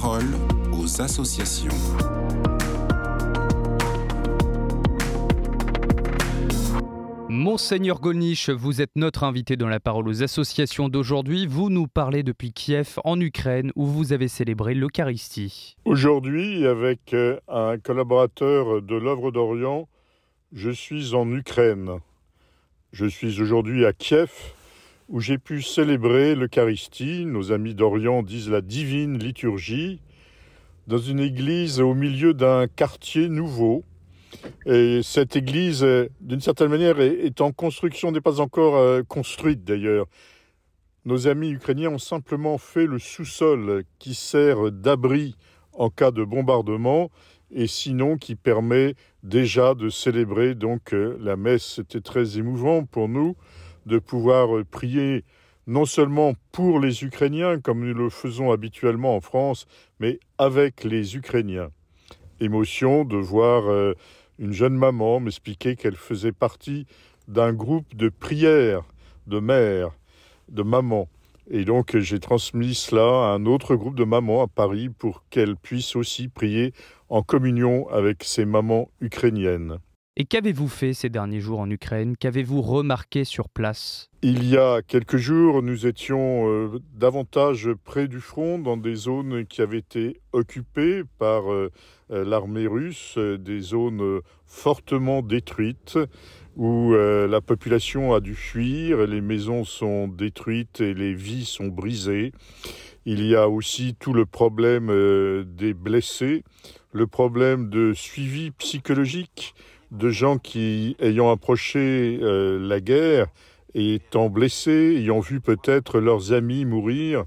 parole aux associations. Monseigneur Golnisch, vous êtes notre invité dans la parole aux associations d'aujourd'hui. Vous nous parlez depuis Kiev, en Ukraine, où vous avez célébré l'Eucharistie. Aujourd'hui, avec euh, un collaborateur de l'œuvre d'Orient, je suis en Ukraine. Je suis aujourd'hui à Kiev, où j'ai pu célébrer l'Eucharistie, nos amis d'Orient disent la divine liturgie, dans une église au milieu d'un quartier nouveau, et cette église, d'une certaine manière, est en construction, n'est pas encore euh, construite d'ailleurs. Nos amis ukrainiens ont simplement fait le sous-sol qui sert d'abri en cas de bombardement et sinon qui permet déjà de célébrer donc euh, la messe. C'était très émouvant pour nous de pouvoir euh, prier non seulement pour les Ukrainiens comme nous le faisons habituellement en France, mais avec les Ukrainiens. Émotion de voir une jeune maman m'expliquait qu'elle faisait partie d'un groupe de prières de mères, de mamans. Et donc j'ai transmis cela à un autre groupe de mamans à Paris pour qu'elles puissent aussi prier en communion avec ces mamans ukrainiennes. Et qu'avez-vous fait ces derniers jours en Ukraine? Qu'avez-vous remarqué sur place? Il y a quelques jours, nous étions euh, davantage près du front, dans des zones qui avaient été occupées par euh, euh, l'armée russe, des zones fortement détruites, où la population a dû fuir, les maisons sont détruites et les vies sont brisées. Il y a aussi tout le problème des blessés, le problème de suivi psychologique de gens qui, ayant approché euh, la guerre, étant blessés, ayant vu peut-être leurs amis mourir,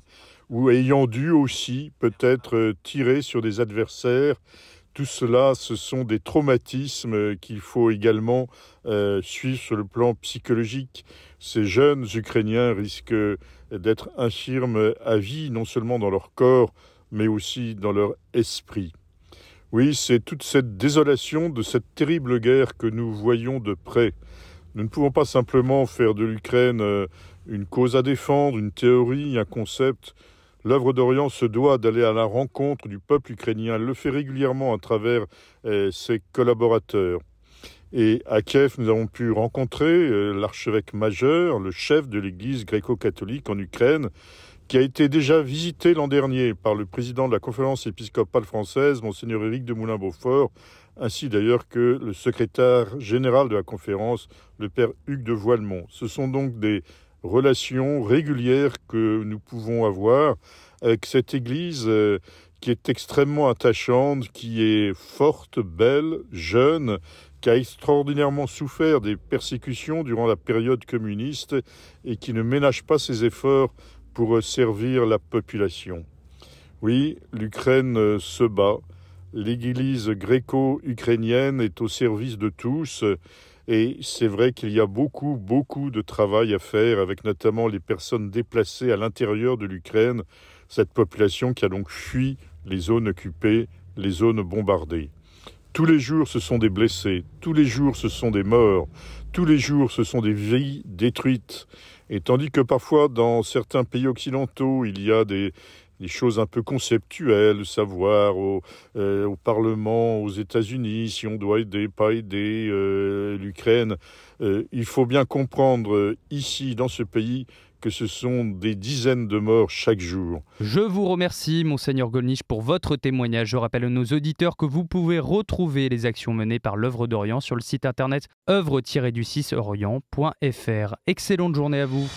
ou ayant dû aussi peut-être euh, tirer sur des adversaires, tout cela, ce sont des traumatismes qu'il faut également euh, suivre sur le plan psychologique. Ces jeunes Ukrainiens risquent d'être infirmes à vie, non seulement dans leur corps, mais aussi dans leur esprit. Oui, c'est toute cette désolation de cette terrible guerre que nous voyons de près. Nous ne pouvons pas simplement faire de l'Ukraine euh, une cause à défendre, une théorie, un concept. L'œuvre d'Orient se doit d'aller à la rencontre du peuple ukrainien. Elle le fait régulièrement à travers euh, ses collaborateurs. Et à Kiev, nous avons pu rencontrer euh, l'archevêque majeur, le chef de l'Église gréco-catholique en Ukraine, qui a été déjà visité l'an dernier par le président de la conférence épiscopale française, monseigneur Éric de Moulin-Beaufort, ainsi d'ailleurs que le secrétaire général de la conférence, le père Hugues de Voilemont. Ce sont donc des relations régulières que nous pouvons avoir avec cette Église euh, qui est extrêmement attachante, qui est forte, belle, jeune, qui a extraordinairement souffert des persécutions durant la période communiste et qui ne ménage pas ses efforts pour servir la population. Oui, l'Ukraine euh, se bat. L'Église gréco-ukrainienne est au service de tous. Et c'est vrai qu'il y a beaucoup, beaucoup de travail à faire avec notamment les personnes déplacées à l'intérieur de l'Ukraine, cette population qui a donc fui les zones occupées, les zones bombardées. Tous les jours, ce sont des blessés, tous les jours, ce sont des morts, tous les jours, ce sont des vies détruites. Et tandis que parfois, dans certains pays occidentaux, il y a des, choses un peu conceptuelles, savoir au, euh, au Parlement, aux États-Unis, si on doit aider, pas aider euh, l'Ukraine. Euh, il faut bien comprendre ici, dans ce pays, que ce sont des dizaines de morts chaque jour. Je vous remercie, Monseigneur Golnisch, pour votre témoignage. Je rappelle à nos auditeurs que vous pouvez retrouver les actions menées par l'œuvre d'Orient sur le site internet œuvre-du6orient.fr. Excellente journée à vous.